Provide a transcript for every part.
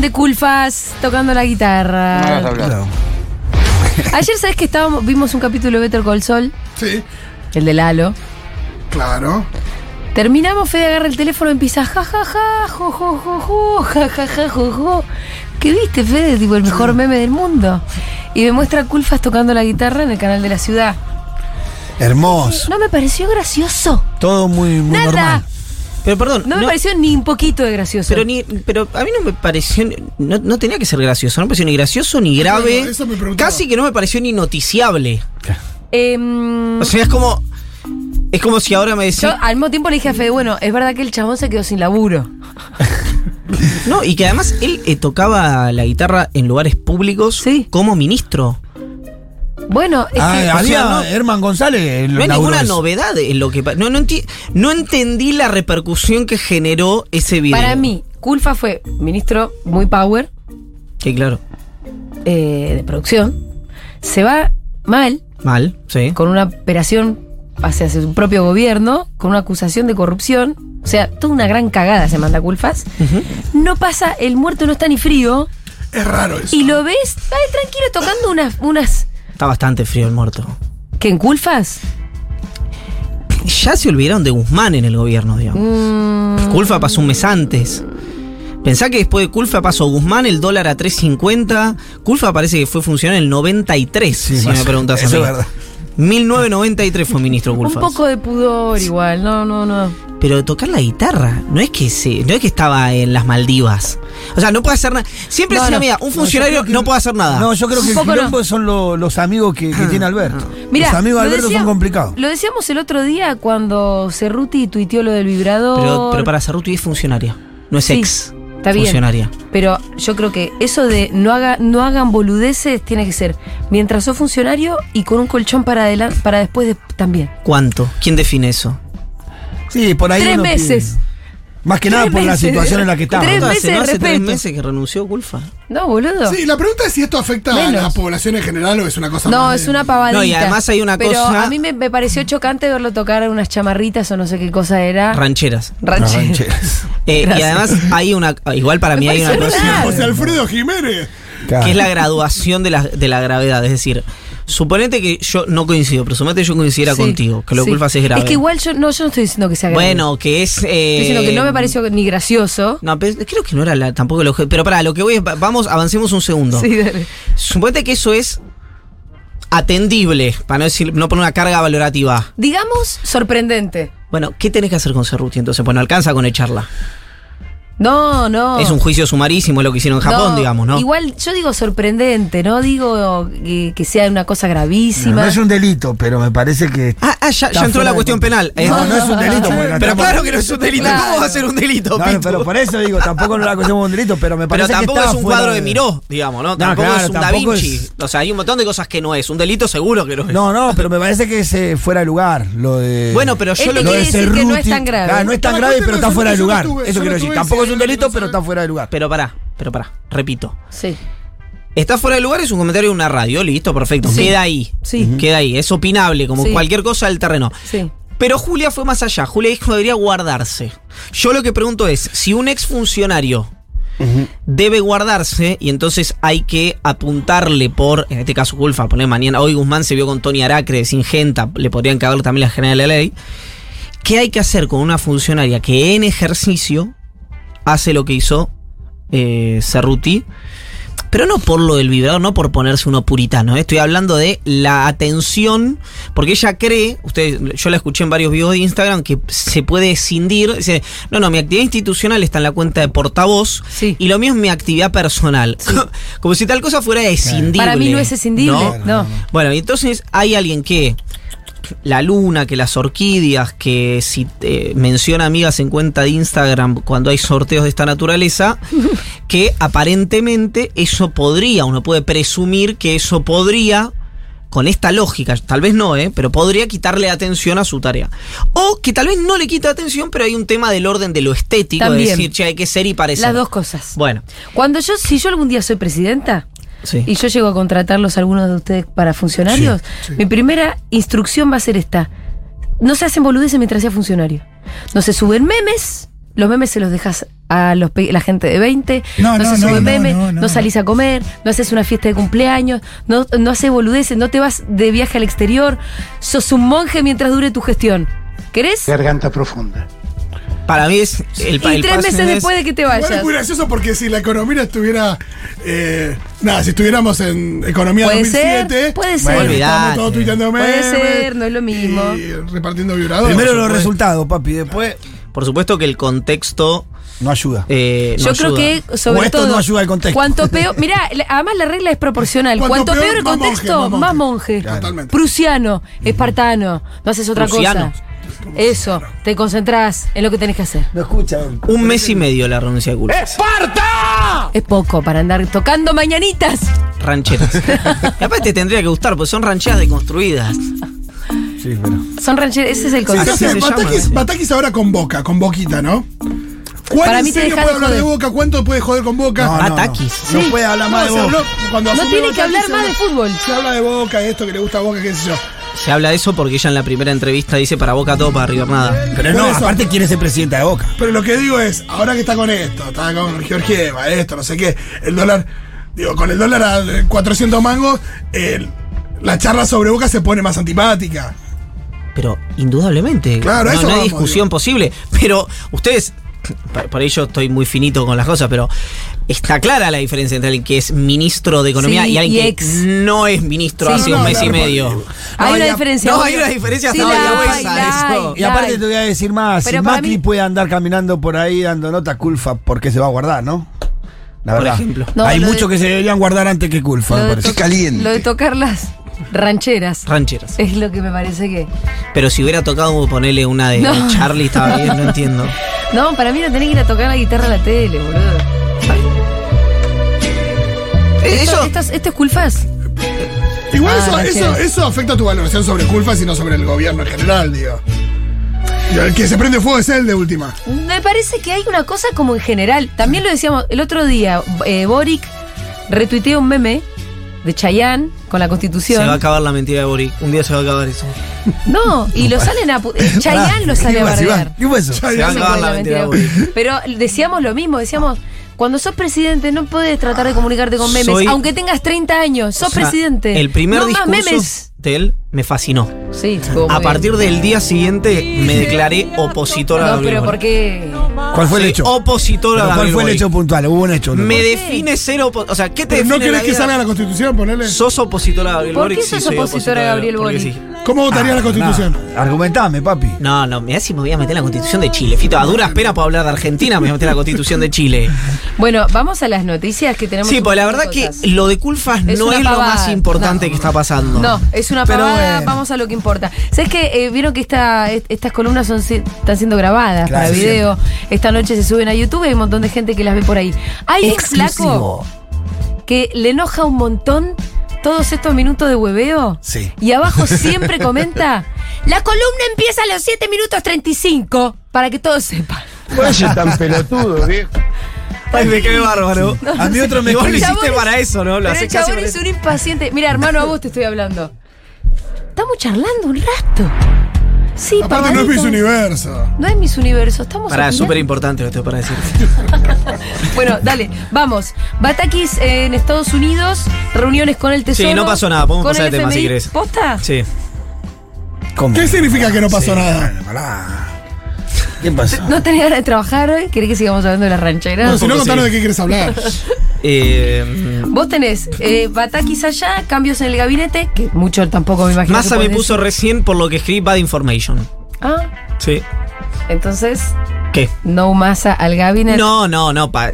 de Culfas tocando la guitarra. No hablar. Claro. Ayer, ¿sabes que estábamos, vimos un capítulo de Better Call Saul? Sí, El de Lalo. claro. Terminamos, Fede agarra el teléfono y empieza ja ja ja, jo jo jo jo, ja ja ja jo jo. ¿Qué viste, Fede? Tipo el mejor meme del mundo. Y me muestra a Culfas tocando la guitarra en el canal de la ciudad. Hermoso. No me pareció gracioso. Todo muy, muy Nada. normal. Pero perdón, No me no- pareció ni un poquito de gracioso. pero ni, pero a mí no me pareció, no, no tenía que ser gracioso, no me pareció ni gracioso ni grave, Bueno, eso me preguntaba. casi que no me pareció ni noticiable. Em, O sea, es como, es como si ahora me decís, yo al mismo tiempo le dije a Fede, bueno, es verdad que el chabón se quedó sin laburo. no, y que además él eh, tocaba la guitarra en lugares públicos Sí. como ministro. Bueno, es Ah, que. había sea, no- Herman González. No hay ninguna novedad en lo que no, no, enti- no entendí la repercusión que generó ese video. Para mí, Culfa fue ministro muy power Que claro, eh, de producción. Se va mal mal, sí. con una operación hacia su propio gobierno, con una acusación de corrupción. O sea, toda una gran cagada se manda Culfas. No pasa, el muerto no está ni frío. Es raro eso. Y lo ves, está ahí tranquilo tocando unas. unas Está bastante frío el muerto. ¿Que en Culfas? Ya se olvidaron de Guzmán en el gobierno, digamos. Mm, Culfa pasó un mes antes. Pensá que después de Culfa pasó Guzmán, el dólar a 3.50. Culfa parece que fue funcionario en el 93, Sí, si me preguntas a eso mí. es verdad. 1993 fue ministro un Culfa. poco de pudor igual, no, no, no. Pero tocar la guitarra, no es que se, no es que estaba en las Maldivas. O sea, no puede hacer nada. Siempre No, decía, no. mira, un funcionario no puede hacer nada. No, yo creo que Un el quilombo no. son lo- los amigos que, que tiene Alberto. Mirá, los amigos de lo Alberto decía- son complicados. Lo decíamos el otro día cuando Cerruti tuiteó lo del vibrador. pero, pero para Cerruti es funcionaria, no es Sí, ex. Está bien. funcionaria. Pero yo creo que eso de no, haga, no hagan boludeces tiene que ser mientras sos funcionario y con un colchón para adelante, para después de- también. ¿Cuánto? ¿Quién define eso? Sí, por ahí. Tres meses. pide. Más que nada por la situación en la que estamos. Tres ¿No meses hace, no hace tres meses que renunció Culfa? No, boludo. Sí, la pregunta es si esto afecta a la población en general o es una cosa No, más es de- una pavadita. No, y además hay una Pero cosa- a mí me, me pareció chocante verlo tocar unas chamarritas o no sé qué cosa era. Rancheras. Ranche- Rancheras. Eh, y además hay una, igual para Me mí hay una cosa. José Alfredo Jiménez. Claro. que es la graduación de la, de la gravedad. Es decir, suponete que yo no coincido, pero suponete que yo coincidiera Sí, contigo, que lo sí. que Culfa es grave. Es que igual yo no, yo no estoy diciendo que sea grave. Bueno, que es. eh, Estoy diciendo que no me pareció ni gracioso. No, pero creo que no era la- tampoco el objeto. Pero para lo que voy es. va- Vamos, avancemos un segundo. Sí, dale. Suponete que eso es atendible, para no decir, no poner una carga valorativa. Digamos sorprendente. Bueno, ¿qué tenés que hacer con Cerruti entonces? Pues no alcanza con echarla. No, no. Es un juicio sumarísimo lo que hicieron en Japón, No, digamos, ¿no? Igual yo digo sorprendente, no digo que, que sea una cosa gravísima. no es un delito, pero me parece que. Ah, ah, ya, entró la de cuestión penal. Eh, No, no es un delito. Pero estamos- claro que no es un delito. Claro. ¿Cómo va a ser un delito, No, Pitu? pero por eso digo, tampoco no la cuestión un delito, pero me Pero parece que tampoco estaba es un fuera cuadro de Miró, digamos, ¿no? Tampoco claro, es un Da tampoco Vinci. es- O sea, hay un montón de cosas que no es. Un delito seguro que no es. No, no, pero me parece que es fuera de lugar. Lo de. Bueno, pero yo lo que. no es tan grave. No es tan grave, pero está fuera de lugar. Eso quiero decir. Tampoco es un delito, pero está fuera de lugar. Pero pará, pero pará, repito. Sí. Está fuera de lugar, es un comentario de una radio, listo, perfecto. Sí. Queda ahí. Sí. Queda ahí. Es opinable, como Sí. cualquier cosa del terreno. Sí. Pero Julia fue más allá. Julia dijo que debería guardarse. Yo lo que pregunto es, si un exfuncionario debe guardarse y entonces hay que apuntarle por, en este caso Culfa, poner mañana, hoy Guzmán se vio con Tony Aracre de Singenta, le podrían caber también la general de la ley. ¿Qué hay que hacer con una funcionaria que en ejercicio hace lo que hizo eh, Cerruti? Pero no por lo del vibrador, no por ponerse uno puritano. ¿eh? Estoy hablando de la atención, porque ella cree, usted, yo la escuché en varios videos de Instagram, que se puede escindir. Dice, no, no, mi actividad institucional está en la cuenta de portavoz Sí. y lo mío es mi actividad personal. Como si tal cosa fuera escindible. Para mí no es escindible. ¿no? No. Bueno, y entonces hay alguien que la luna, que las orquídeas, que si eh, menciona amigas en cuenta de Instagram cuando hay sorteos de esta naturaleza, que aparentemente eso podría, uno puede presumir que eso podría, con esta lógica, tal vez no, ¿eh? pero podría quitarle atención a su tarea. O que tal vez no le quita atención, pero hay un tema del orden de lo estético, de También. decir, che, hay que ser y parecer. Las dos cosas. Bueno, Cuando yo, si yo algún día soy presidenta sí. y yo llego a contratarlos a algunos de ustedes para funcionarios, Sí, sí. mi primera instrucción va a ser esta. No se hacen boludeces mientras sea funcionario. No se suben memes los memes se los dejas a los pe- la gente de 20, No, no, se no, sube no, meme, no, no, no. salís a comer, no haces una fiesta de cumpleaños, no, no haces boludeces, no te vas de viaje al exterior, sos un monje mientras dure tu gestión. ¿Querés? Garganta profunda. Para mí es el, pa- Y el tres meses es- después de que te vayas. es muy gracioso porque si la economía estuviera. eh, nada, si estuviéramos en economía Puede 2007. ser, puede bueno, ser. Olvidate. Estamos todos tuiteando Puede ser, no es lo mismo. Y repartiendo vibradores. Primero los resultados, papi, después Por supuesto que el contexto no ayuda. eh, no Yo creo que sobre O esto todo no ayuda al contexto. Cuanto peor, mira, además la regla es proporcional. Cuanto Cuanto, peor, peor, el más contexto, monje, más más monje. monje. Totalmente. Prusiano, espartano, no haces otra Prusiano. cosa. Eso, te concentrás en lo que tenés que hacer. No escucha. Un mes y medio la renuncia de culpa. Es poco para andar tocando mañanitas. Rancheras. y aparte te tendría que gustar, porque son rancheras deconstruidas. Sí, pero. Son rancheras, ese es el Sí, concepto. Sí, llama, Batakis, sí. Batakis ahora con Boca, con Boquita, ¿no? ¿Cuál Para en mí te serio deja puede de hablar de. Boca? ¿Cuánto puede joder con Boca? No, no, no. Batakis. No Sí. puede hablar más de cuando No tiene que Batakis, hablar más de fútbol. Se habla de Boca, esto que le gusta a Boca, qué sé yo. Se habla de eso porque ella en la primera entrevista dice para Boca todo, para River nada. Pero no, eso. aparte quiere ser presidenta de Boca. Pero lo que digo es, ahora que está con esto, está con Georgieva, esto, no sé qué, el dólar, digo, con el dólar a eh, 400 mangos, el- la charla sobre Boca se pone más antipática. Pero indudablemente. Claro, no, eso no hay vamos, discusión digo. posible. Pero ustedes, por, por ahí yo estoy muy finito con las cosas, pero está clara la diferencia entre alguien que es ministro de Economía Sí, y alguien y que ex. no es ministro Sí. hace No, un no, mes y medio. Hay una diferencia. no, hay una diferencia hasta la hoy, eso. Y aparte te voy a decir más, Pero si Macri mí- puede andar caminando por ahí dando nota culpa porque se va a guardar, ¿no? La Por verdad. ejemplo. No, Hay de- muchos que se deberían guardar antes que culpa, Lo me de, parece. to- Caliente. lo de tocar las rancheras. Rancheras. Es lo que me parece que. Pero si hubiera tocado ponerle una de No. Charlie, estaba bien, no entiendo. No, para mí no tenés que ir a tocar la guitarra a la tele, boludo. Eh, Esto, Eso, estos- ¿Esto es culfas? Igual Ah, eso, eso, eso afecta a tu valoración sobre culpas y no sobre el gobierno en general, digo. Y El que se prende fuego es él de última. Me parece que hay una cosa como en general. También lo decíamos el otro día. eh, Boric retuiteó un meme de Chayanne con la se constitución. va a acabar la mentira de Boric. Un día se va a acabar eso. No, y lo salen a. Chayanne lo ¿Qué sale a bardear. ¿Qué fue eso? Se va a No se acabar la mentira de. Boric. Pero decíamos lo mismo, decíamos, cuando sos presidente no puedes tratar de comunicarte con memes, Soy- aunque tengas 30 años, sos O sea, presidente. El primer no más discurso memes. de él me fascinó. Sí, estuvo A partir del día siguiente me declaré opositor a No, Gabriel pero. ¿por qué? ¿Cuál fue el hecho? Opositor a Pero ¿Cuál fue el hecho puntual? Hubo un hecho. ¿no? Me qué? define ser opositor. O sea, ¿qué te ¿No define la querés que salga la constitución? Ponele. ¿Sos opositor a Gabriel ¿Por Boric? qué Sí, sos opositor a Gabriel Boric? sí. ¿Cómo votaría la constitución? Nah, argumentame, papi. No, no, me si me voy a meter en la constitución de Chile. Fito, a duras penas puedo hablar de Argentina, me voy a meter en la constitución de Chile. Bueno, vamos a las noticias que tenemos. Sí, pues la verdad que lo de Culfas Es no es lo más importante No. que está pasando. No, es una Pero pavada, vamos a lo que importa. ¿Sabes que eh, Vieron que esta, est- estas columnas son, están siendo grabadas Claro, para video. Esta noche se suben a YouTube y hay un montón de gente que las ve por ahí. Hay un flaco que le enoja un montón todos estos minutos de hueveo. Sí. Y abajo siempre comenta, la columna empieza a los 7 minutos 35, para que todos sepan. Oye, tan pelotudo, viejo. Ay, me quedé bárbaro. A mí otro me lo hiciste es- para eso, ¿no? Lo Pero el chabón es un impaciente. Mira, hermano, a vos te estoy hablando. Estamos charlando un rato. Sí, Aparte no es. Miss Universo. No es mis universo, estamos Para, súper importante lo que tengo para decir. Bueno, dale, vamos. Batakis en Estados Unidos, reuniones con el Tesoro. Sí, no pasó nada, podemos con pasar el tema si querés. ¿Posta? Sí. ¿Cómo? ¿Qué significa que no pasó Sí, nada? ¿Qué pasó? ¿No tenés ganas de trabajar hoy? ¿Querés que sigamos hablando de las rancheras? No, si no, contanos sí. de qué quieres hablar. Eh, Vos tenés eh, Batakis allá, cambios en el gabinete, que mucho tampoco me imagino. que Massa me puso decir. recién por lo que escribí Bad Information. Ah, Sí. entonces, ¿Qué? no Massa al gabinete. No, no, no. pa-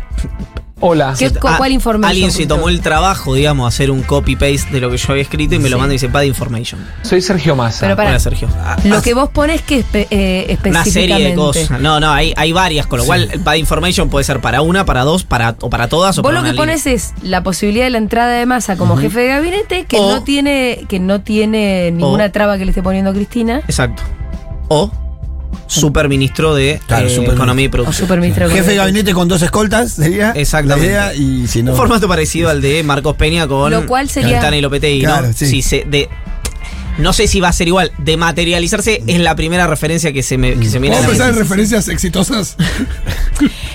Hola. ¿Qué, Ah, ¿Cuál información? Alguien se tomó el trabajo, digamos, hacer un copy-paste de lo que yo había escrito y me lo manda y dice Bad Information. Soy Sergio Massa. Pero pará. Hola, Sergio. Ah, Lo ah, que vos pones que espe- eh, Una específicamente. serie de cosas. No, no, hay, hay varias, con lo cual el Bad Information puede ser para una, para dos, para, o para todas o Vos para lo que una pones es la posibilidad de la entrada de masa como jefe de gabinete que O- no tiene que no tiene ninguna traba que le esté poniendo Cristina Exacto. O superministro de Claro, eh, superministro. Economía y Producción. superministro Jefe de gabinete con dos escoltas sería Exactamente. la idea y si no Un formato parecido al de Marcos Peña con Lo cual sería- Quintana y Lopetegui, Claro, ¿no? sí. Si se- de, No sé si va a ser igual. De materializarse es la primera referencia que se me, que se me viene a ¿Puedo la pensar en referencias exitosas?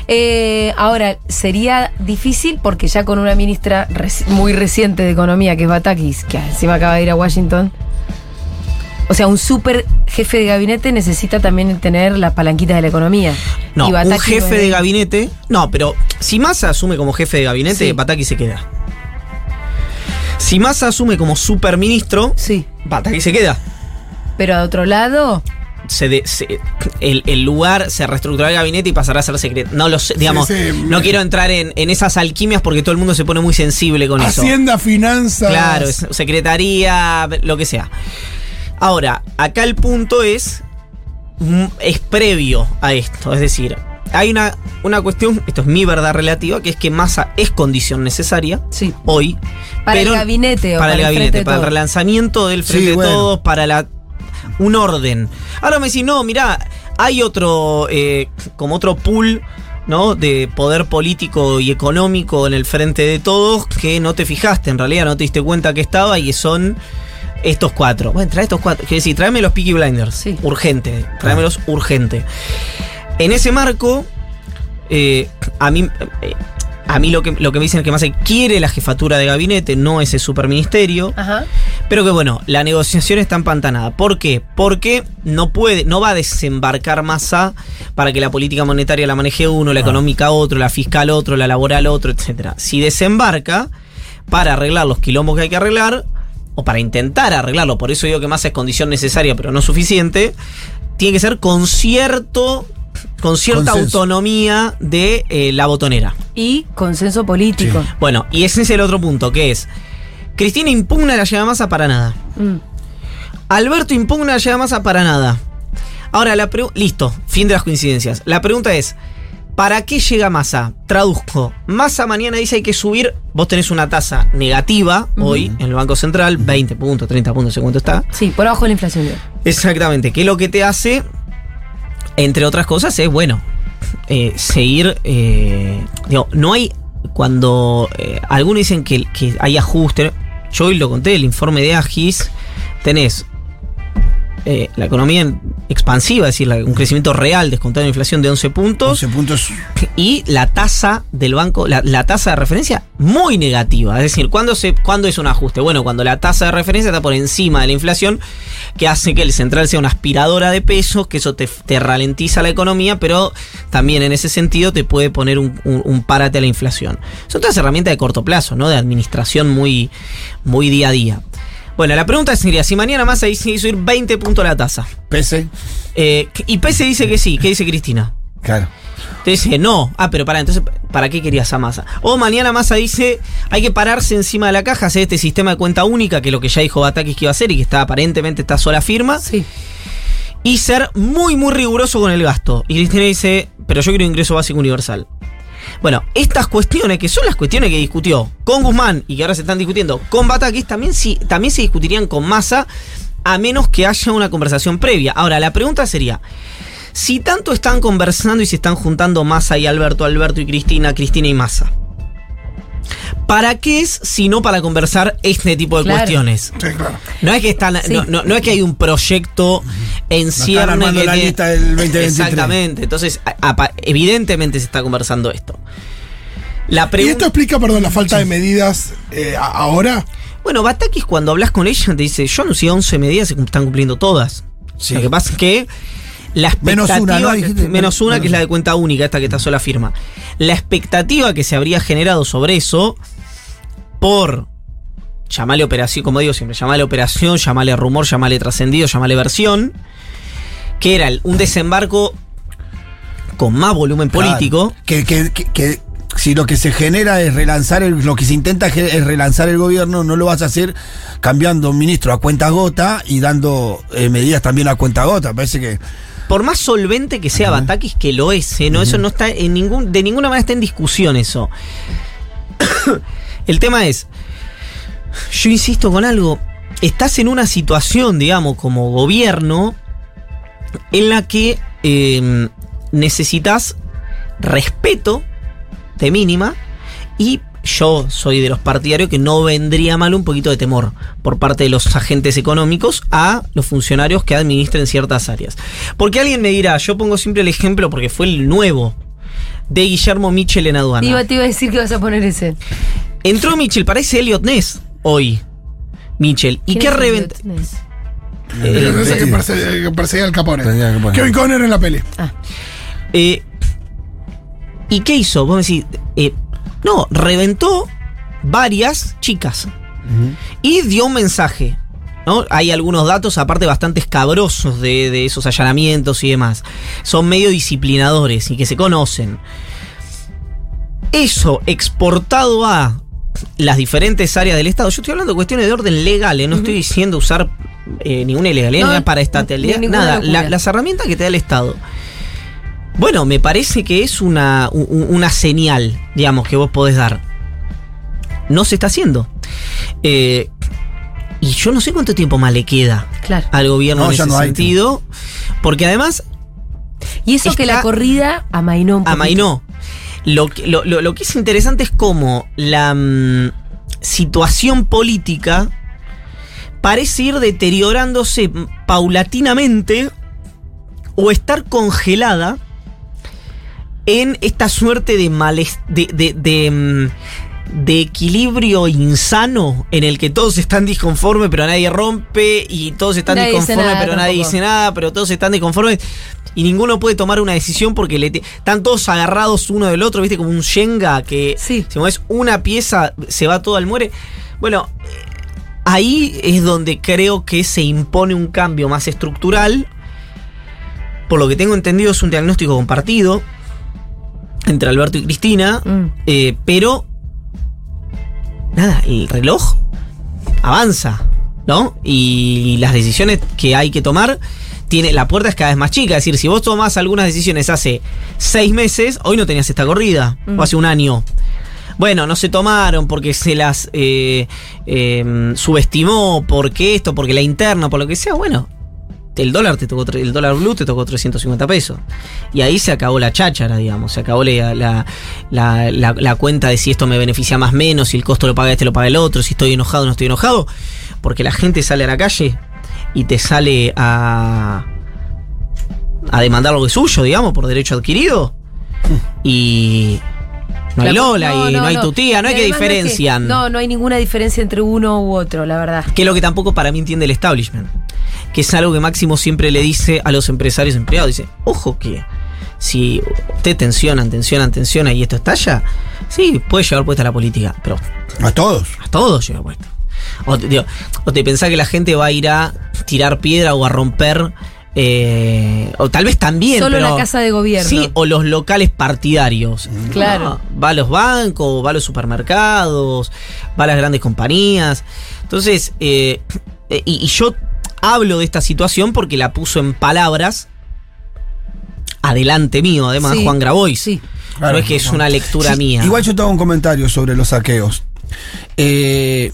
Eh, ahora, sería difícil porque ya con una ministra reci- muy reciente de Economía, que es Batakis, que encima acaba de ir a Washington. O sea, un super jefe de gabinete necesita también tener las palanquitas de la economía. No, Y un jefe no- de gabinete. No, pero si Massa asume como jefe de gabinete, Sí. Bataki se queda. Si Massa asume como superministro, Sí, Bataki se queda. pero a otro lado, Se de- se- el, el lugar se reestructurará el gabinete y pasará a ser secreto. No lo sé, digamos. sí, no me- quiero entrar en, en esas alquimias porque todo el mundo se pone muy sensible con eso. Hacienda, finanzas. Claro, secretaría, lo que sea. Ahora, acá el punto es. mm, Es previo a esto. Es decir, hay una, una cuestión, esto es mi verdad relativa, que es que masa es condición necesaria sí. hoy. Para pero- el gabinete o para, el gabinete, para el relanzamiento del frente Sí, de bueno. todos, para la un orden. Ahora me decís, no, mirá, hay otro, eh, como otro pool, ¿no? De poder político y económico en el frente de todos que no te fijaste, en realidad no te diste cuenta que estaba y que son estos cuatro. Bueno, trae estos cuatro. Quiero decir, tráeme los Peaky Blinders. Sí. Urgente. Tráemelos urgente. En ese marco, eh, a mí. eh, a mí lo que, lo que me dicen es que más quiere la jefatura de gabinete, no ese superministerio. Ajá. Pero que bueno, la negociación está empantanada. ¿Por qué? Porque no puede, no va a desembarcar masa para que la política monetaria la maneje uno, la económica otro, la fiscal otro, la laboral otro, etcétera. Si desembarca para arreglar los quilombos que hay que arreglar, o para intentar arreglarlo, por eso digo que masa es condición necesaria, pero no suficiente, tiene que ser con cierto. Con cierta Consenso. autonomía de eh, la botonera. Y consenso político. Bueno, y ese es el otro punto, que es. Cristina impugna la llegada masa para nada. Mm. Alberto impugna la llegada masa para nada. Ahora, la pregunta. Listo, fin de las coincidencias. La pregunta es: ¿para qué llega masa? Traduzco. Masa mañana dice hay que subir. Vos tenés una tasa negativa hoy en el Banco Central, 20 puntos, 30 puntos, sé cuánto está. Sí, por abajo de la inflación. Exactamente. Que lo que te hace, entre otras cosas, es, bueno, eh, seguir. eh, digo, no hay. Cuando eh, algunos dicen que, que hay ajuste, yo hoy lo conté, el informe de Agis, tenés eh, la economía expansiva, es decir, la- un crecimiento real descontado en inflación de 11 puntos 11 puntos. y la tasa del banco, la, la tasa de referencia muy negativa. Es decir, ¿cuándo, se, ¿cuándo es un ajuste? Bueno, cuando la tasa de referencia está por encima de la inflación, que hace que el central sea una aspiradora de pesos, que eso te, te ralentiza la economía, pero también en ese sentido te puede poner un, un, un párate a la inflación. Son todas herramientas de corto plazo, ¿no? De administración muy, muy día a día. Bueno, la pregunta sería, si mañana más ahí se subir 20 puntos la tasa. Pese. Eh, y Pese dice que sí, ¿qué dice Cristina? Claro. Te dice, no. Ah, pero pará, entonces, ¿para qué querías a Massa? O mañana Massa dice, hay que pararse encima de la caja, hacer este sistema de cuenta única, que es lo que ya dijo Batakis que iba a hacer y que está aparentemente está sola firma, Sí. y ser muy, muy riguroso con el gasto. Y Cristina dice, pero yo quiero ingreso básico universal. Bueno, estas cuestiones, que son las cuestiones que discutió con Guzmán y que ahora se están discutiendo con Batakis, también, sí, también se discutirían con Massa, a menos que haya una conversación previa. Ahora, la pregunta sería, si tanto están conversando y se están juntando Massa y Alberto, Alberto y Cristina, Cristina y Massa, ¿para qué es si no para conversar este tipo de Claro. cuestiones? Sí, claro. No es que están, Sí. no, no- no es que hay un proyecto en armando que la lista del 2023. Exactamente. Entonces, evidentemente se está conversando esto. La ¿Y esto explica, perdón, la falta de medidas eh, ahora? Bueno, Batakis cuando hablas con ella te dice, yo anuncié 11 medidas y están cumpliendo todas. Sí. Lo que pasa es que la Menos expectativa, una, ¿no? Dijiste, menos una menos que es la de cuenta única, esta que está sola firma. La expectativa que se habría generado sobre eso por llamarle operación, como digo siempre, llamarle operación, llamarle rumor, llamarle trascendido, llamarle versión, que era un desembarco con más volumen político. Claro. Que, que, que- que si lo que se genera es relanzar, el- lo que se intenta es relanzar el gobierno, no lo vas a hacer cambiando un ministro a cuenta gota y dando eh, medidas también a cuenta gota. Parece que. por más solvente que sea Batakis, que lo es, ¿eh? no, eso no está en ningún, de ninguna manera está en discusión eso. El tema es, yo insisto con algo, estás en una situación, digamos, como gobierno, en la que eh, necesitas respeto de mínima y yo soy de los partidarios que no vendría mal un poquito de temor por parte de los agentes económicos a los funcionarios que administren ciertas áreas. Porque alguien me dirá, yo pongo siempre el ejemplo porque fue el nuevo de Guillermo Mitchell en aduana. Te iba a decir que vas a poner ese. Entró Mitchell, parece Elliot Ness hoy. Mitchell. ¿Y ¿Quién qué reventó? Elliot Ness? Eh, No sé eh, que perseguía, que perseguía al Capone. Kevin Conner en la peli. Eh, ¿Y qué hizo? Vos me decís, eh, no, reventó varias chicas y dio un mensaje. ¿no? Hay algunos datos, aparte bastante escabrosos de, de esos allanamientos y demás. Son medio disciplinadores y que se conocen. Eso exportado a las diferentes áreas del Estado. Yo estoy hablando de cuestiones de orden legal, ¿eh? no estoy diciendo usar eh, ninguna ilegalidad, No, ni para estatalidad, ni ninguna nada. La- las herramientas que te da el Estado. Bueno, me parece que es una, una señal, digamos, que vos podés dar. No se está haciendo. Eh, y yo no sé cuánto tiempo más le queda Claro. al gobierno No, en ese no sentido. Porque además, Y eso que la corrida amainó un poquito. amainó. Lo, que- lo, lo- que es interesante es cómo la mm, situación política parece ir deteriorándose paulatinamente o estar congelada en esta suerte de males de, de, de, mm, de equilibrio insano en el que todos están disconformes pero nadie rompe y todos están Nadie disconformes nada pero nadie dice nada pero todos están disconformes y ninguno puede tomar una decisión porque le te- están todos agarrados uno del otro, viste, como un Shenga que Sí. si mueves una pieza se va todo al muere. Bueno, ahí es donde creo que se impone un cambio más estructural. Por lo que tengo entendido es un diagnóstico compartido entre Alberto y Cristina, Mm. eh, pero nada, el reloj avanza, ¿no? Y las decisiones que hay que tomar, tiene, la puerta es cada vez más chica. Es decir, si vos tomás algunas decisiones hace seis meses, hoy no tenías esta corrida, o hace un año. Bueno, no se tomaron porque se las eh, eh, subestimó, porque esto, porque la interna, por lo que sea. Bueno, el dólar te tocó el dólar blue te tocó 350 pesos. Y ahí se acabó la cháchara, digamos. Se acabó la, la, la- cuenta de si esto me beneficia más menos, si el costo lo paga este, lo paga el otro, si estoy enojado o no estoy enojado. Porque la gente sale a la calle y te sale a. a demandar lo que es suyo, digamos, por derecho adquirido. Y. No hay La- Lola y no, hay tu tía, no hay que no diferencian. no, no hay ninguna diferencia entre uno u otro, la verdad. Que es lo que tampoco para mí entiende el establishment. Que es algo que Máximo siempre le dice a los empresarios empleados. Dice, ojo que si usted tensionan, tensionan, tensiona y esto estalla, sí, puede llevar puesta la política, pero A todos. a todos lleva puesta. O te, digo, o te pensás que la gente va a ir a tirar piedra o a romper, eh, o tal vez también, Solo pero- la casa de gobierno. Sí, o los locales partidarios. Claro. No, va a los bancos, va a los supermercados, va a las grandes compañías. Entonces, eh, eh, y, y yo hablo de esta situación porque la puso en palabras adelante mío, además, Sí, Juan Grabois. sí. no es que es una lectura Sí, mía. Igual yo te hago un comentario sobre los saqueos. Eh,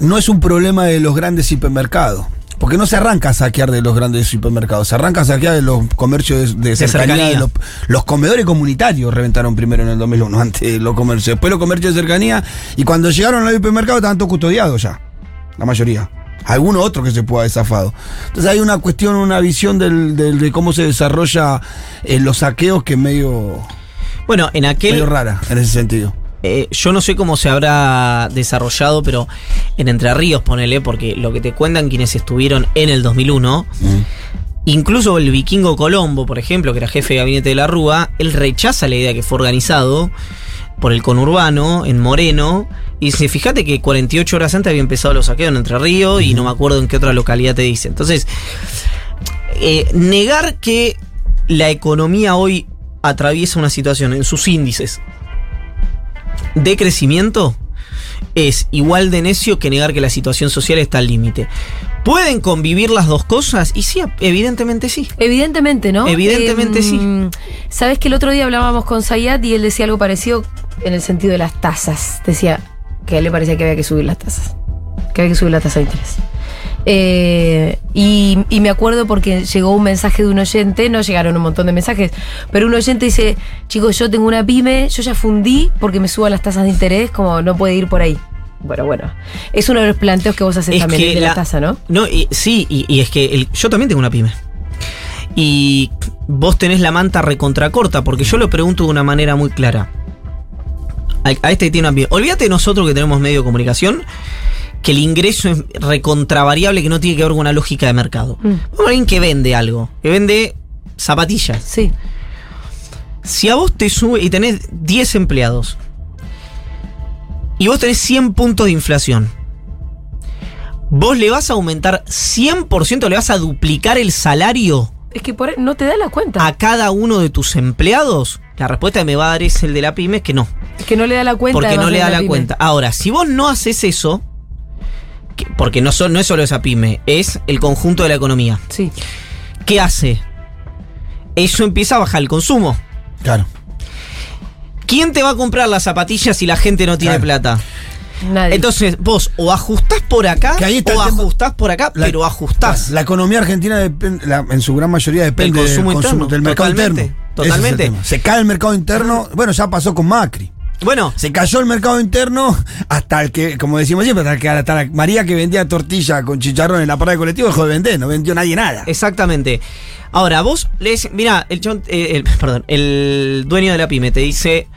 no es un problema de los grandes hipermercados. Porque no se arranca a saquear de los grandes supermercados, se arranca a saquear de los comercios de, de cercanía. cercanía. de los, los comedores comunitarios reventaron primero en el 2001, antes de los comercios. Después los comercios de cercanía. Y cuando llegaron a los hipermercados estaban todos custodiados ya. La mayoría. Alguno otro que se pueda haber zafado. Entonces hay una cuestión, una visión del, del- de cómo se desarrolla eh, los saqueos que es medio, Bueno, en aquel. medio rara en ese sentido. Eh, yo no sé cómo se habrá desarrollado, pero en Entre Ríos, ponele, porque lo que te cuentan quienes estuvieron en el 2001, incluso el vikingo Colombo, por ejemplo, que era jefe de gabinete de la Rúa, él rechaza la idea que fue organizado por el conurbano en Moreno. Y dice, fíjate que 48 horas antes había empezado los saqueos en Entre Ríos y no me acuerdo en qué otra localidad te dice. Entonces, eh, negar que la economía hoy atraviesa una situación en sus índices de crecimiento es igual de necio que negar que la situación social está al límite. ¿Pueden convivir las dos cosas? Y sí, evidentemente sí. Evidentemente, ¿no? Evidentemente, sí. Sabes que el otro día hablábamos con Sayat y él decía algo parecido en el sentido de las tasas. Decía que a él le parecía que había que subir las tasas. Que había que subir la tasa de interés. Eh, y, y me acuerdo porque llegó un mensaje de un oyente, no llegaron un montón de mensajes, pero un oyente dice, chicos, yo tengo una pyme, yo ya fundí porque me suban las tasas de interés, como no puede ir por ahí. Bueno, bueno. Es uno de los planteos que vos haces Es también, de la, la- tasa, ¿no? No, y- sí, y, y es que el- yo también tengo una pyme. Y vos tenés la manta recontracorta, porque yo lo pregunto de una manera muy clara. A, a este tiene una pyme. Olvídate de nosotros que tenemos medio de comunicación, que el ingreso es recontravariable, que no tiene que ver con una lógica de mercado. Mm. Vamos a alguien que vende algo, que vende zapatillas. Sí. Si a vos te sube y tenés 10 empleados y vos tenés 100 puntos de inflación, vos le vas a aumentar 100%, le vas a duplicar el salario Es que por ahí no te da la cuenta. a cada uno de tus empleados. La respuesta que me va a dar es el de la pyme, es que no, Es que no le da la cuenta. porque no le da la pyme. cuenta. Ahora, si vos no haces eso, porque no, son- no es solo esa pyme, es el conjunto de la economía. Sí. ¿Qué hace? Eso empieza a bajar el consumo. Claro. ¿Quién te va a comprar las zapatillas si la gente no tiene Claro. plata? Nadie. Entonces, vos o ajustás por acá Que ahí está o ajustás por acá, La- pero ajustás. La economía argentina depende, la- en su gran mayoría depende Del consumo del, interno, del mercado totalmente, interno. Es totalmente. Se cae el mercado interno. Bueno, ya pasó con Macri. Bueno, Se cayó el mercado interno hasta el que, como decimos siempre, hasta, que, hasta la María que vendía tortilla con chicharrón en la parada de colectivo dejó de vender, no vendió nadie nada. exactamente. Ahora, vos lees, mira, el, chon- eh, el- perdón, el dueño de la pyme te dice,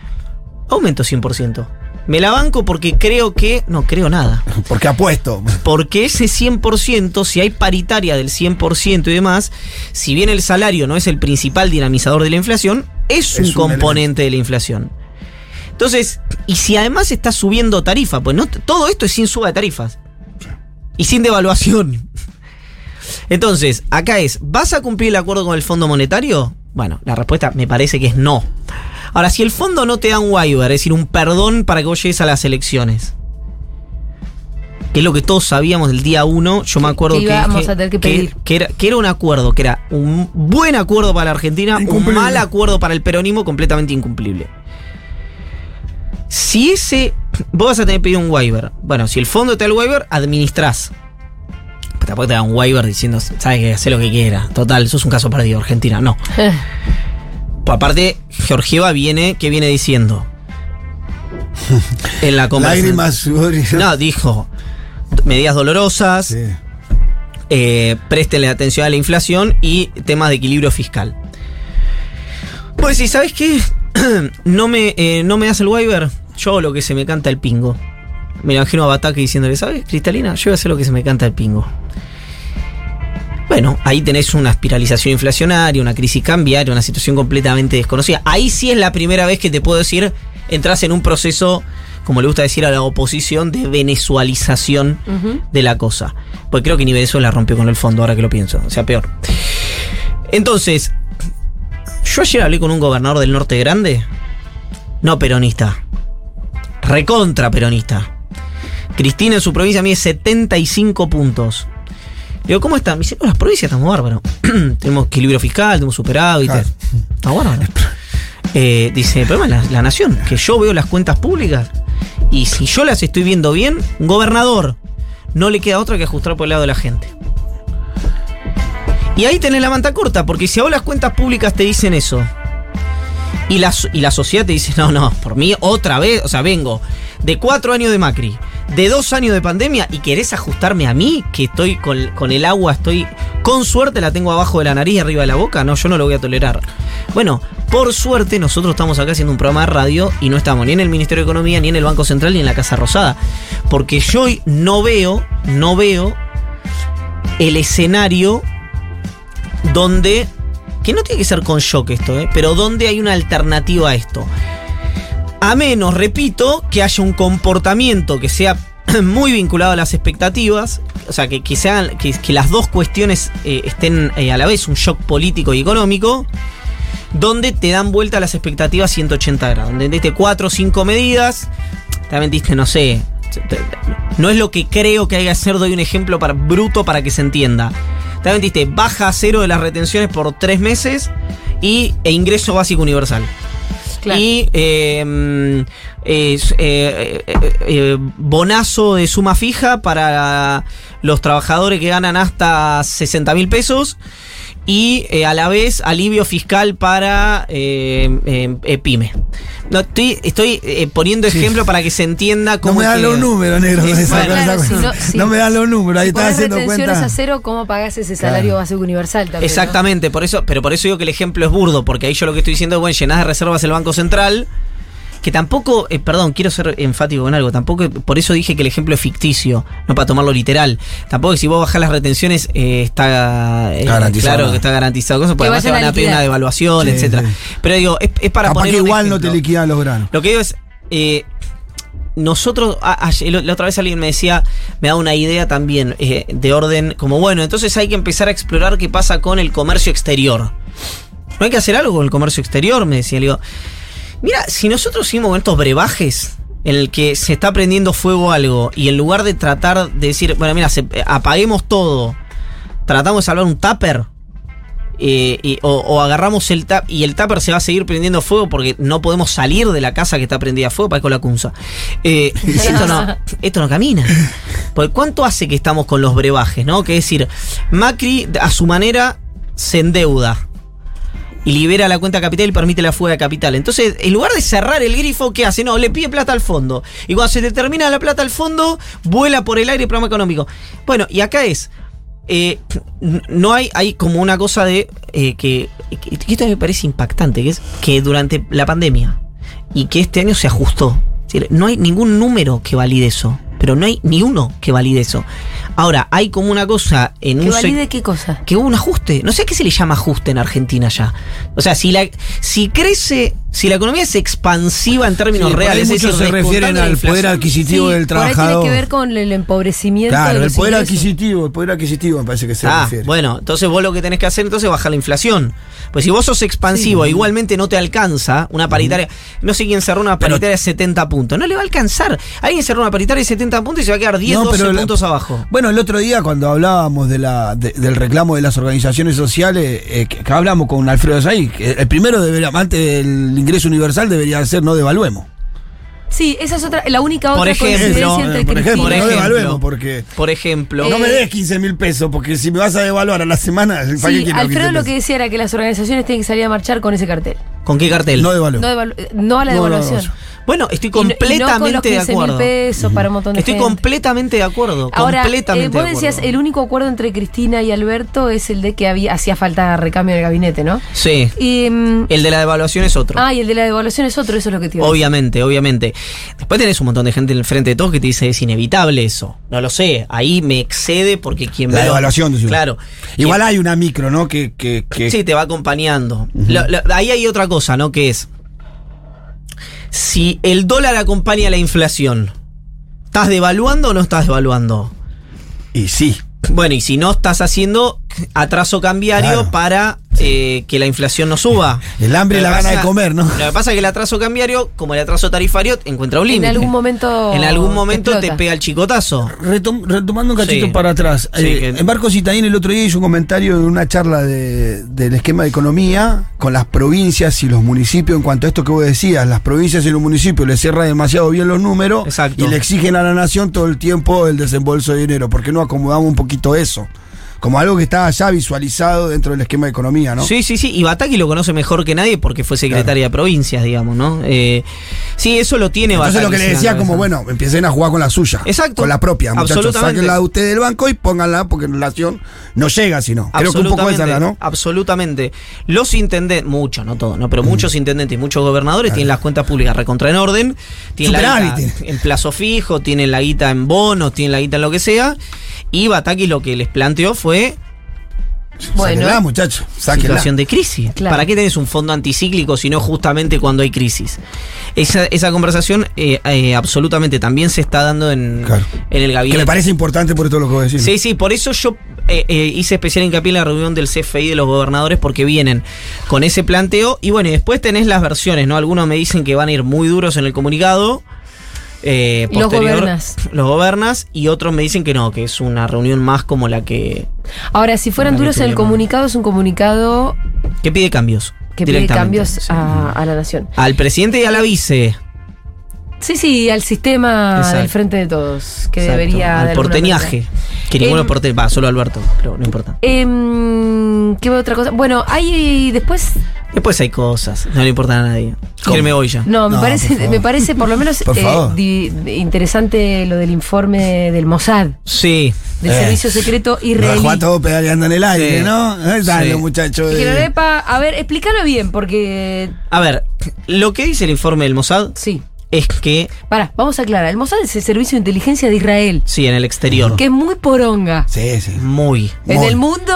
aumento 100%. Me la banco porque creo que, no creo nada. Porque apuesto. Porque ese 100%, si hay paritaria del 100% y demás, si bien el salario no es el principal dinamizador de la inflación, es, Es un un componente de la inflación. Entonces, y si además está subiendo tarifa, pues no, todo esto es sin suba de tarifas. Y sin devaluación. Entonces, acá es, ¿vas a cumplir el acuerdo con el Fondo Monetario? Bueno, la respuesta me parece que es no. Ahora, si el fondo no te da un waiver, es decir, un perdón para que vos llegues a las elecciones, que es lo que todos sabíamos del día uno, yo me acuerdo que que, íbamos a tener que pedir. que era, que era un acuerdo, que era un buen acuerdo para la Argentina, un mal acuerdo para el peronismo, completamente incumplible. Si ese. Vos vas a tener que pedir un waiver. Bueno, si el fondo te da el waiver, administrás. Pero tampoco te da un waiver diciendo, sabes que hace lo que quiera. Total, eso es un caso perdido, Argentina. No. Aparte, Georgieva viene, ¿qué viene diciendo? En la conversación. Lágrimas, sudor y- No, dijo medidas dolorosas, Sí. eh, préstenle atención a la inflación y temas de equilibrio fiscal. Pues sí, ¿sabes qué? no, me, eh, no me das el waiver, yo hago lo que se me canta el pingo. Me imagino a Bataque diciéndole, ¿sabes, Cristalina? Yo voy a hacer lo que se me canta el pingo. Bueno, ahí tenés una espiralización inflacionaria, una crisis cambiaria, una situación completamente desconocida. Ahí sí es la primera vez que te puedo decir, entras en un proceso, como le gusta decir a la oposición, de venezualización de la cosa. Pues creo que ni Venezuela rompió con el fondo, ahora que lo pienso. O sea, peor. Entonces, yo ayer hablé con un gobernador del norte grande. No peronista. Recontra peronista. Cristina en su provincia mide 75 puntos. Le digo, ¿cómo están? Me dice, no, las provincias estamos bárbaros. tenemos equilibrio fiscal, tenemos superávit. Claro. Estamos bárbaros. Eh, dice, el problema es la, la nación, que yo veo las cuentas públicas y si yo las estoy viendo bien, un gobernador no le queda otra que ajustar por el lado de la gente. Y ahí tenés la manta corta, porque si a vos las cuentas públicas te dicen eso, y la, y la sociedad te dice, no, no, por mí otra vez, o sea, vengo de cuatro años de Macri, de dos años de pandemia, y querés ajustarme a mí, que estoy con, con el agua, estoy, con suerte la tengo abajo de la nariz arriba de la boca, no, yo no lo voy a tolerar. Bueno, por suerte nosotros estamos acá haciendo un programa de radio y no estamos ni en el Ministerio de Economía, ni en el Banco Central, ni en la Casa Rosada, porque yo no veo, no veo el escenario donde, que no tiene que ser con shock esto, ¿eh? pero donde hay una alternativa a esto. A menos, repito, que haya un comportamiento que sea muy vinculado a las expectativas, o sea, que, que sean, que, las dos cuestiones eh, estén eh, a la vez, un shock político y económico, donde te dan vuelta las expectativas 180 grados. Donde diste cuatro o cinco medidas, también diste, no sé, no es lo que creo que hay que hacer, doy un ejemplo para, bruto para que se entienda. También diste baja a cero de las retenciones por tres meses y, e ingreso básico universal. Claro. Y eh, es, eh, eh, eh, eh, bonazo de suma fija para los trabajadores que ganan hasta 60 mil pesos y eh, a la vez alivio fiscal para eh, eh, eh, pyme. No, estoy estoy eh, poniendo ejemplo para que se entienda No cómo me es dan que- los números, negro. con esa- claro, si no- no me dan los números, ahí Si estás haciendo cuenta. a cero, ¿cómo pagás ese salario Claro. básico universal también? ¿no? Exactamente, por eso, pero por eso digo que el ejemplo es burdo, porque ahí yo lo que estoy diciendo es, bueno, llenás de reservas el Banco Central, que tampoco, eh, perdón, quiero ser enfático con algo, tampoco, por eso dije que el ejemplo es ficticio, no para tomarlo literal. Tampoco que si vos bajás las retenciones eh, está eh, Garantizado claro que está garantizado, cosas, porque Que además te van a a pedir una devaluación, Sí, etcétera. sí. Pero digo, es, es para Capaz poner que un igual no te liquidan los granos. Lo que digo es, eh, nosotros, ayer- la otra vez alguien me decía, me da una idea también eh, de orden, como bueno, entonces hay que empezar a explorar qué pasa con el comercio exterior. ¿No hay que hacer algo con el comercio exterior? Me decía, le digo, mira, si nosotros seguimos con estos brebajes en el que se está prendiendo fuego algo y en lugar de tratar de decir, bueno, mira, se- eh, apaguemos todo, tratamos de salvar un tupper, eh, y- o, o agarramos el tap y el tupper se va a seguir prendiendo fuego porque no podemos salir de la casa que está prendida a fuego, parezco la cunza. Eh, esto, no, esto no camina. Porque ¿cuánto hace que estamos con los brebajes, no? Que es decir, Macri a su manera se endeuda y libera la cuenta capital y permite la fuga de capital. Entonces, en lugar de cerrar el grifo, ¿qué hace? No, le pide plata al fondo. Y cuando se le termina la plata al fondo, vuela por el aire el programa económico. Bueno, y acá es. eh, no hay, hay como una cosa de eh, que, que- esto me parece impactante, que es que durante la pandemia y que este año se ajustó. No hay ningún número que valide eso, pero no hay ni uno que valide eso. Ahora, hay como una cosa en ¿Que un valide qué cosa? que hubo un ajuste. No sé a qué se le llama ajuste en Argentina ya. O sea, si la si crece, si la economía es expansiva en términos Sí, reales, es muchos se refieren al poder adquisitivo Sí, del por ahí trabajador. tiene que ver con el empobrecimiento de Claro, el poder ingresos. adquisitivo, el poder adquisitivo me parece que se Ah, refiere. bueno, entonces vos lo que tenés que hacer entonces es bajar la inflación. Pues si vos sos expansivo, igualmente no te alcanza una paritaria, no sé quién cerró una Pero- paritaria de 70 puntos, no le va a alcanzar. Alguien cerró una paritaria de 70 puntos y se va a quedar 10, No, 12 pero la- puntos abajo. Bueno, el otro día cuando hablábamos de la, de- del reclamo de las organizaciones sociales, eh, que, que hablamos con Alfredo Zay, el primero debería, antes del ingreso universal debería ser no devaluemos. Sí, esa es otra, la única Por otra ejemplo, coincidencia entre por ejemplo, no Por ejemplo. devaluemos porque Por ejemplo, no me Eh, des 15 mil pesos, porque si me vas a devaluar a la semana, ¿para qué Sí, quiero 15 Alfredo lo que decía era que las organizaciones tienen que salir a marchar con ese cartel. ¿Con qué cartel? No devaluemos. No, devalu- no a la No, devaluación. no. Bueno, estoy Y no- y no con los completamente de 15.000 acuerdo. pesos para un montón de Estoy gente. completamente de acuerdo. Ahora, completamente eh, vos de decías, acuerdo. el único acuerdo entre Cristina y Alberto es el de que había hacía falta recambio en el gabinete, ¿no? Sí. Y, mm, El de la devaluación es otro. ah, y el de la devaluación es otro, eso es lo que te iba a decir. Obviamente, obviamente. Después tenés un montón de gente en el frente de todos que te dice es inevitable eso. No lo sé. Ahí me excede porque quien La veo- devaluación, decimos. Claro. Igual Quien- hay una micro, ¿no? Que, que, que- Sí, te va acompañando. Lo- lo- ahí hay otra cosa, ¿no? Que es. Si el dólar acompaña la inflación, ¿estás devaluando o no estás devaluando? Y sí. Bueno, y si no estás haciendo atraso cambiario Claro. para eh, que la inflación no suba. El hambre y la gana de comer, ¿no? Lo que pasa es que el atraso cambiario, como el atraso tarifario, encuentra un En límite. algún momento. En algún momento te pega el chicotazo. Retom- retomando un cachito Sí. para atrás. Sí, eh, que- En Marcos Citadín el otro día hizo un comentario en una charla de- del esquema de economía con las provincias y los municipios en cuanto a esto que vos decías. Las provincias y los municipios le cierran demasiado bien los números Exacto. y le exigen a la nación todo el tiempo el desembolso de dinero. ¿Por qué no acomodamos un poquito eso? Como algo que estaba ya visualizado dentro del esquema de economía, ¿no? Sí, sí, sí. Y Bataki lo conoce mejor que nadie porque fue secretaria de provincias, digamos, ¿no? Eh, sí, eso lo tiene Entonces lo Bataki que le la decía como, bueno, empiecen a jugar con la suya. Exacto. Con la propia, muchachos. Sáquenla de ustedes del banco y pónganla porque en relación no llega sino. Creo que un poco esa es la, ¿no? Absolutamente. Los intendentes, muchos, no todos, no, pero muchos intendentes y muchos gobernadores tienen las cuentas públicas recontra en orden, tienen la guita en plazo fijo, tienen la guita en bonos, tienen la guita en lo que sea. Y Bataki lo que les planteó fue Bueno, Sáquenla, muchachos. Sáquenla. situación de crisis. Claro. ¿Para qué tenés un fondo anticíclico si no justamente cuando hay crisis? Esa, esa conversación eh, eh, absolutamente también se está dando en, Claro. en el Que gabinete. me parece importante por todo lo que voy a decir. Sí, sí, por eso yo eh, eh, hice especial hincapié en la reunión del CFI de los gobernadores porque vienen con ese planteo y bueno, y después tenés las versiones, ¿no? Algunos me dicen que van a ir muy duros en el comunicado. Eh, Los gobernas. Los gobernas y otros me dicen que no, que es una reunión más como la que, ahora, si fueran duros en el comunicado, es un comunicado que pide cambios. que pide cambios Sí. a, a la nación. Al presidente y a la vice. Sí, sí, al sistema Exacto. del frente de todos, que Exacto, debería. de Al porteñaje. Que ninguno Em, porte, va, solo Alberto, pero no importa. Em, ¿Qué otra cosa? Bueno, hay después. Después hay cosas, no le importa a nadie. Me voy ya. No, me No, parece, me parece por lo menos Por eh, di- interesante lo del informe del Mossad, Sí. del Eh. servicio secreto Lo israelí. a todo pedaleando en el aire, Sí. ¿no? Están Sí. de- lo sepa- a ver, explícalo bien, porque A ver, lo que dice el informe del Mossad sí. Es que, Pará, vamos a aclarar. El Mossad es el servicio de inteligencia de Israel, sí, en el exterior, que es muy poronga. Sí, sí. muy, En Muy. el mundo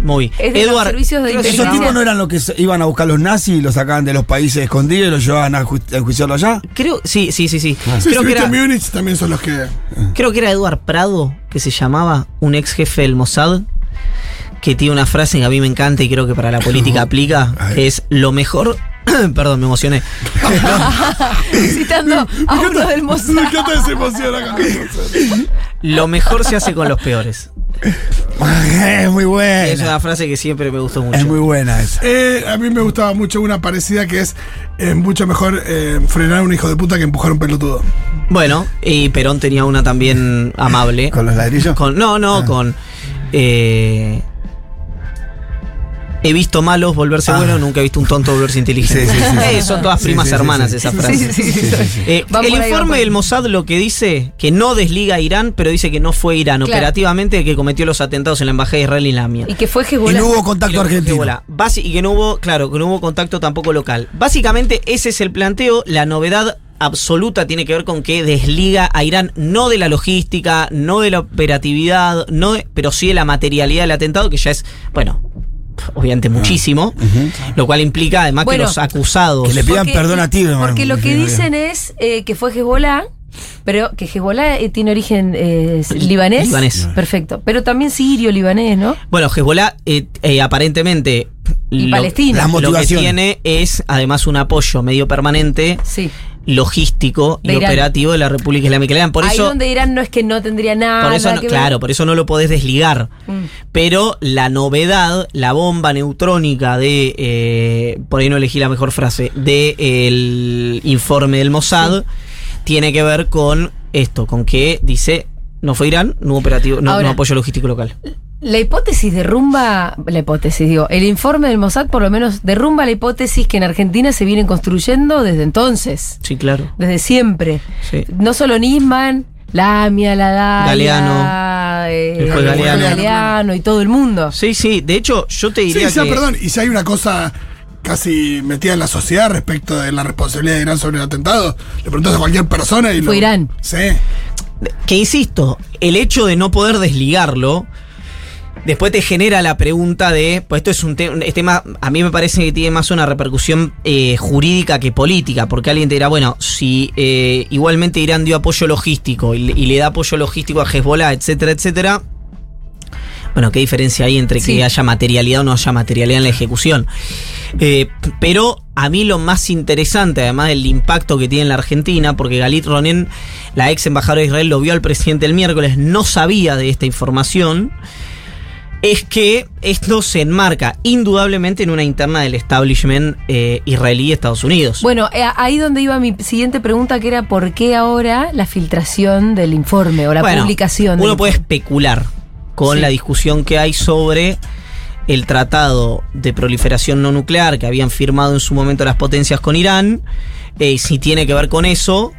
muy. es de los servicios de creo que Esos tipos no eran los que iban a buscar los nazis y los sacaban de los países escondidos y los llevaban a, ju- a enjuiciarlo allá. Creo, sí, sí, sí, sí. Ah. Sí, Creo, que era, Múnich también son los que. creo que era Eduard Prado, que se llamaba, un ex jefe del Mossad, que tiene una frase que a mí me encanta y creo que para la política aplica, que es lo mejor, perdón, me emocioné, citando a uno del Me Mossad. encanta esa emoción acá. lo mejor se hace con los peores. Es muy Es buena. una frase que siempre me gustó mucho. Es muy buena esa. Eh, a mí me gustaba mucho una parecida que es eh, mucho mejor eh, frenar a un hijo de puta que empujar a un pelotudo. Bueno, y Perón tenía una también amable. Con los ladrillos. Con- no, no, Ah. con. eh, he visto malos volverse Ah. buenos, nunca he visto un tonto volverse inteligente. Sí, sí, sí, sí. Eh, son todas primas sí, sí, hermanas sí. esas frases. sí, sí, sí. Eh, Va el informe ahí. del Mossad lo que dice que no desliga a Irán, pero dice que no fue Irán Claro. operativamente el que cometió los atentados en la embajada de Israel y en la mía. Y que fue Y Hezbollah. no hubo contacto argentino. Basi- y que no hubo, claro, que no hubo contacto tampoco local. Básicamente ese es el planteo. La novedad absoluta tiene que ver con que desliga a Irán no de la logística, no de la operatividad, no de- pero sí de la materialidad del atentado, que ya es, bueno, obviamente muchísimo, lo cual implica además Bueno, que los acusados... que le pidan perdón a Tiberman. Porque lo que dicen es eh, que fue Hezbollah, pero que Hezbollah eh, tiene origen eh, libanés. Libanés. Perfecto. Pero también sirio, libanés, ¿no? Bueno, Hezbollah eh, eh, aparentemente... Y lo- Palestina. Lo que tiene es además un apoyo medio permanente Sí. Logístico y Irán. operativo de la República Islámica de Irán. Por Ahí eso, donde Irán no es que no tendría nada. por eso no- que claro, por eso no lo podés desligar. Mm. Pero la novedad, la bomba neutrónica de, eh, por ahí no elegí la mejor frase, de el informe del Mossad, tiene que ver con esto, con que dice, no fue Irán, no hubo operativo, no, Ahora- no apoyo logístico local. La hipótesis derrumba, la hipótesis, digo, el informe del Mossad por lo menos derrumba la hipótesis que en Argentina se vienen construyendo desde entonces, Sí, claro. desde siempre. Sí. No solo Nisman, Lamia, la Dalia, Galeano. eh, El juez Galeano. Galeano y todo el mundo. Sí, sí, de hecho yo te Sí, diría sea, que... perdón, y si hay una cosa casi metida en la sociedad respecto de la responsabilidad de Irán sobre el atentado, le preguntas a cualquier persona y Fue lo- Irán. Sí. que insisto, el hecho de no poder desligarlo, después te genera la pregunta de, pues esto es un, te- un tema, a mí me parece que tiene más una repercusión eh, jurídica que política, porque alguien te dirá, bueno, si eh, igualmente Irán dio apoyo logístico y, le- y le da apoyo logístico a Hezbollah, etcétera, etcétera. Bueno, ¿qué diferencia hay entre Sí. que haya materialidad o no haya materialidad en la ejecución? Eh, pero a mí lo más interesante, además del impacto que tiene en la Argentina, porque Galit Ronen, la ex embajadora de Israel, lo vio al presidente el miércoles, no sabía de esta información, es que esto se enmarca indudablemente en una interna del establishment eh, israelí de Estados Unidos. Bueno, eh, ahí donde iba mi siguiente pregunta, que era por qué ahora la filtración del informe o la Bueno, publicación. Uno puede informe? especular con Sí. la discusión que hay sobre el tratado de proliferación no nuclear que habían firmado en su momento las potencias con Irán, eh, si tiene que ver con eso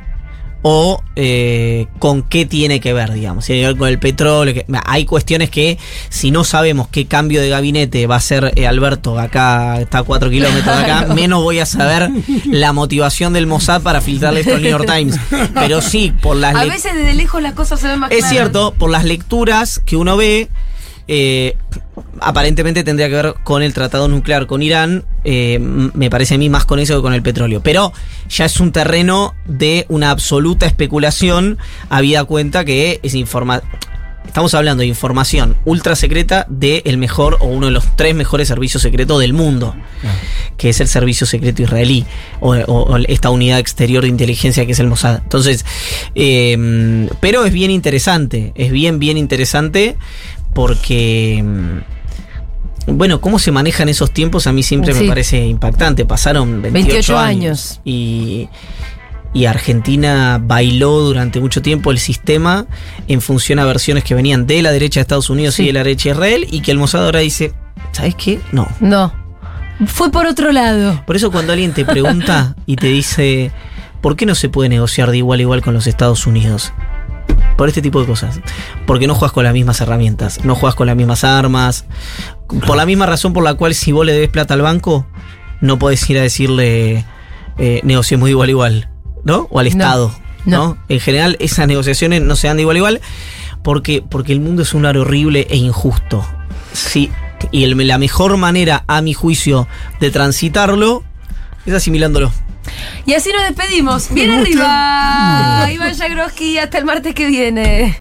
o eh, con qué tiene que ver, digamos, si tiene que ver con el petróleo. que- hay cuestiones que si no sabemos qué cambio de gabinete va a hacer eh, Alberto, acá está a cuatro kilómetros de acá, menos voy a saber la motivación del Mossad para filtrarle esto al New York Times. Pero sí, por las A veces desde lejos las cosas se ven más es claras. cierto, por las lecturas que uno ve, eh, aparentemente tendría que ver con el tratado nuclear con Irán, eh, me parece a mí más con eso que con el petróleo. Pero ya es un terreno de una absoluta especulación, habida cuenta que es informa Estamos hablando de información ultra secreta del mejor o uno de los tres mejores servicios secretos del mundo, que es el servicio secreto israelí, o, o- o esta unidad exterior de inteligencia que es el Mossad. Entonces, eh, pero es bien interesante, es bien, bien interesante porque, mm, bueno, cómo se manejan esos tiempos a mí siempre Sí. me parece impactante. Pasaron 28, 28 años. años. Y, y Argentina bailó durante mucho tiempo el sistema en función a versiones que venían de la derecha de Estados Unidos Sí. y de la derecha de Israel y que el Mossad ahora dice, ¿sabes qué? No. No. Fue por otro lado. Por eso cuando alguien te pregunta y te dice, ¿por qué no se puede negociar de igual a igual con los Estados Unidos? Por este tipo de cosas. Porque no juegas con las mismas herramientas, no juegas con las mismas armas. Por la misma razón por la cual si vos le debes plata al banco, no podés ir a decirle, eh, negociemos de igual a igual, ¿no? O al No, Estado, no. ¿no? En general esas negociaciones no se dan de igual a igual porque, porque el mundo es un lugar horrible e injusto. Sí, y el- la mejor manera, a mi juicio, de transitarlo es asimilándolo. Y así nos despedimos. Bien arriba. Iván Jagroski, hasta el martes que viene.